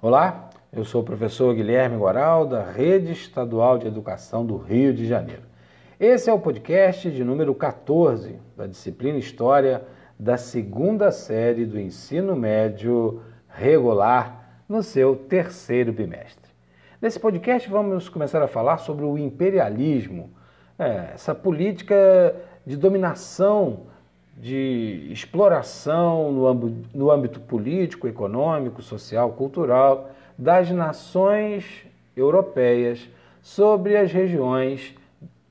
Olá, eu sou o professor Guilherme Goral, da Rede Estadual de Educação do Rio de Janeiro. Esse é o podcast de número 14 da disciplina História da segunda série do ensino médio regular no seu terceiro bimestre. Nesse podcast vamos começar a falar sobre o imperialismo, é, essa política de dominação de exploração no âmbito, no âmbito político, econômico, social, cultural das nações europeias sobre as regiões,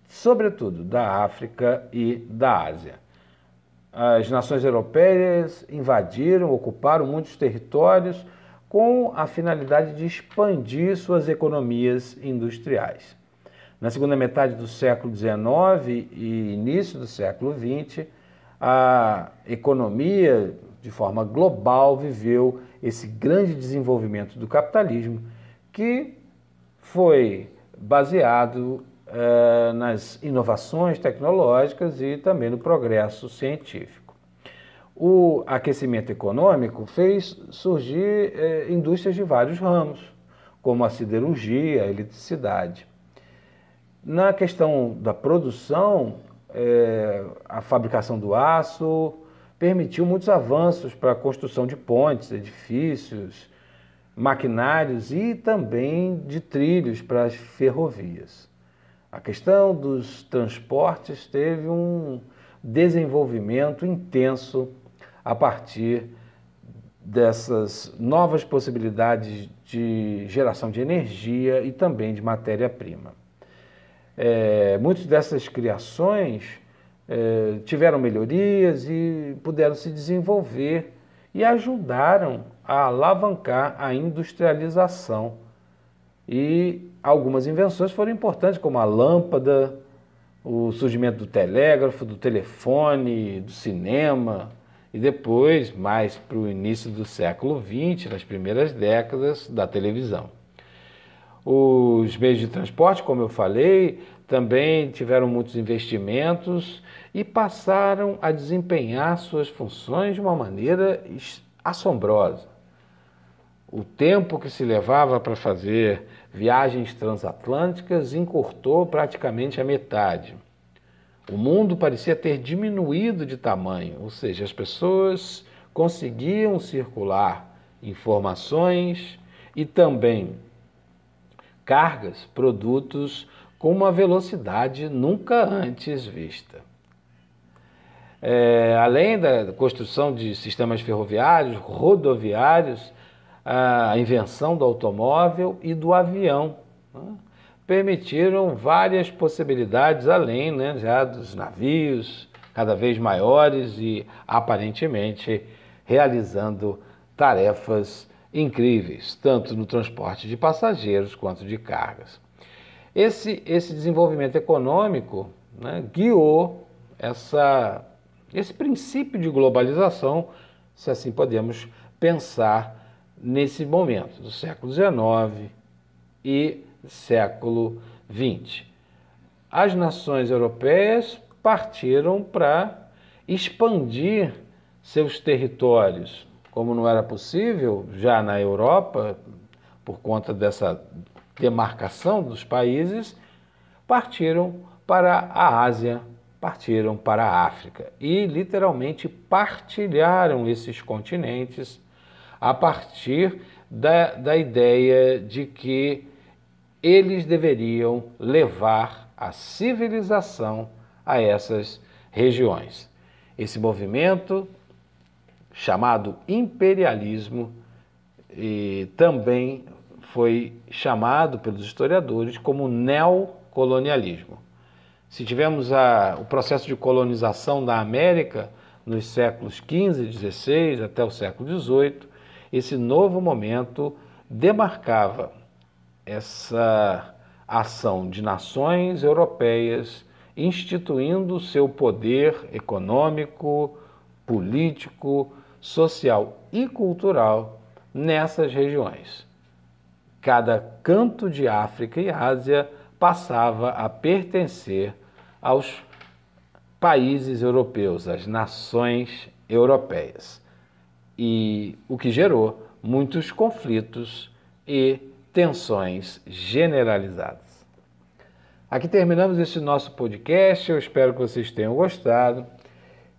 sobretudo da África e da Ásia. As nações europeias invadiram, ocuparam muitos territórios com a finalidade de expandir suas economias industriais. Na segunda metade do século XIX e início do século XX, a economia, de forma global, viveu esse grande desenvolvimento do capitalismo que foi baseado eh, nas inovações tecnológicas e também no progresso científico. O aquecimento econômico fez surgir eh, indústrias de vários ramos, como a siderurgia, a eletricidade. Na questão da produção, é, a fabricação do aço, permitiu muitos avanços para a construção de pontes, edifícios, maquinários e também de trilhos para as ferrovias. A questão dos transportes teve um desenvolvimento intenso a partir dessas novas possibilidades de geração de energia e também de matéria-prima. É, muitas dessas criações é, tiveram melhorias e puderam se desenvolver e ajudaram a alavancar a industrialização. E algumas invenções foram importantes, como a lâmpada, o surgimento do telégrafo, do telefone, do cinema, e depois, mais para o início do século XX, nas primeiras décadas, da televisão. Os meios de transporte, como eu falei, também tiveram muitos investimentos e passaram a desempenhar suas funções de uma maneira assombrosa. O tempo que se levava para fazer viagens transatlânticas encurtou praticamente a metade. O mundo parecia ter diminuído de tamanho, ou seja, as pessoas conseguiam circular informações e também cargas, produtos com uma velocidade nunca antes vista. É, além da construção de sistemas ferroviários, rodoviários, a invenção do automóvel e do avião né, permitiram várias possibilidades além né, já dos navios cada vez maiores e aparentemente realizando tarefas incríveis, tanto no transporte de passageiros quanto de cargas. Esse, esse desenvolvimento econômico né, guiou essa, esse princípio de globalização, se assim podemos pensar nesse momento, do século XIX e século XX. As nações europeias partiram para expandir seus territórios como não era possível já na Europa, por conta dessa demarcação dos países, partiram para a Ásia, partiram para a África e literalmente partilharam esses continentes a partir da, da ideia de que eles deveriam levar a civilização a essas regiões. Esse movimento chamado imperialismo e também foi chamado pelos historiadores como neocolonialismo. Se tivemos a, o processo de colonização da América nos séculos XV XVI até o século XVIII, esse novo momento demarcava essa ação de nações europeias instituindo seu poder econômico, político, social e cultural nessas regiões. Cada canto de África e Ásia passava a pertencer aos países europeus, às nações europeias. E o que gerou muitos conflitos e tensões generalizadas. Aqui terminamos esse nosso podcast. Eu espero que vocês tenham gostado.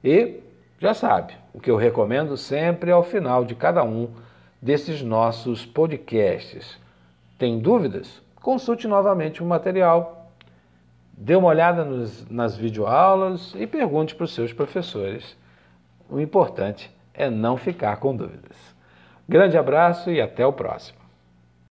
E já sabe, o que eu recomendo sempre ao final de cada um desses nossos podcasts. Tem dúvidas? Consulte novamente o material, dê uma olhada nos, nas videoaulas e pergunte para os seus professores. O importante é não ficar com dúvidas. Grande abraço e até o próximo.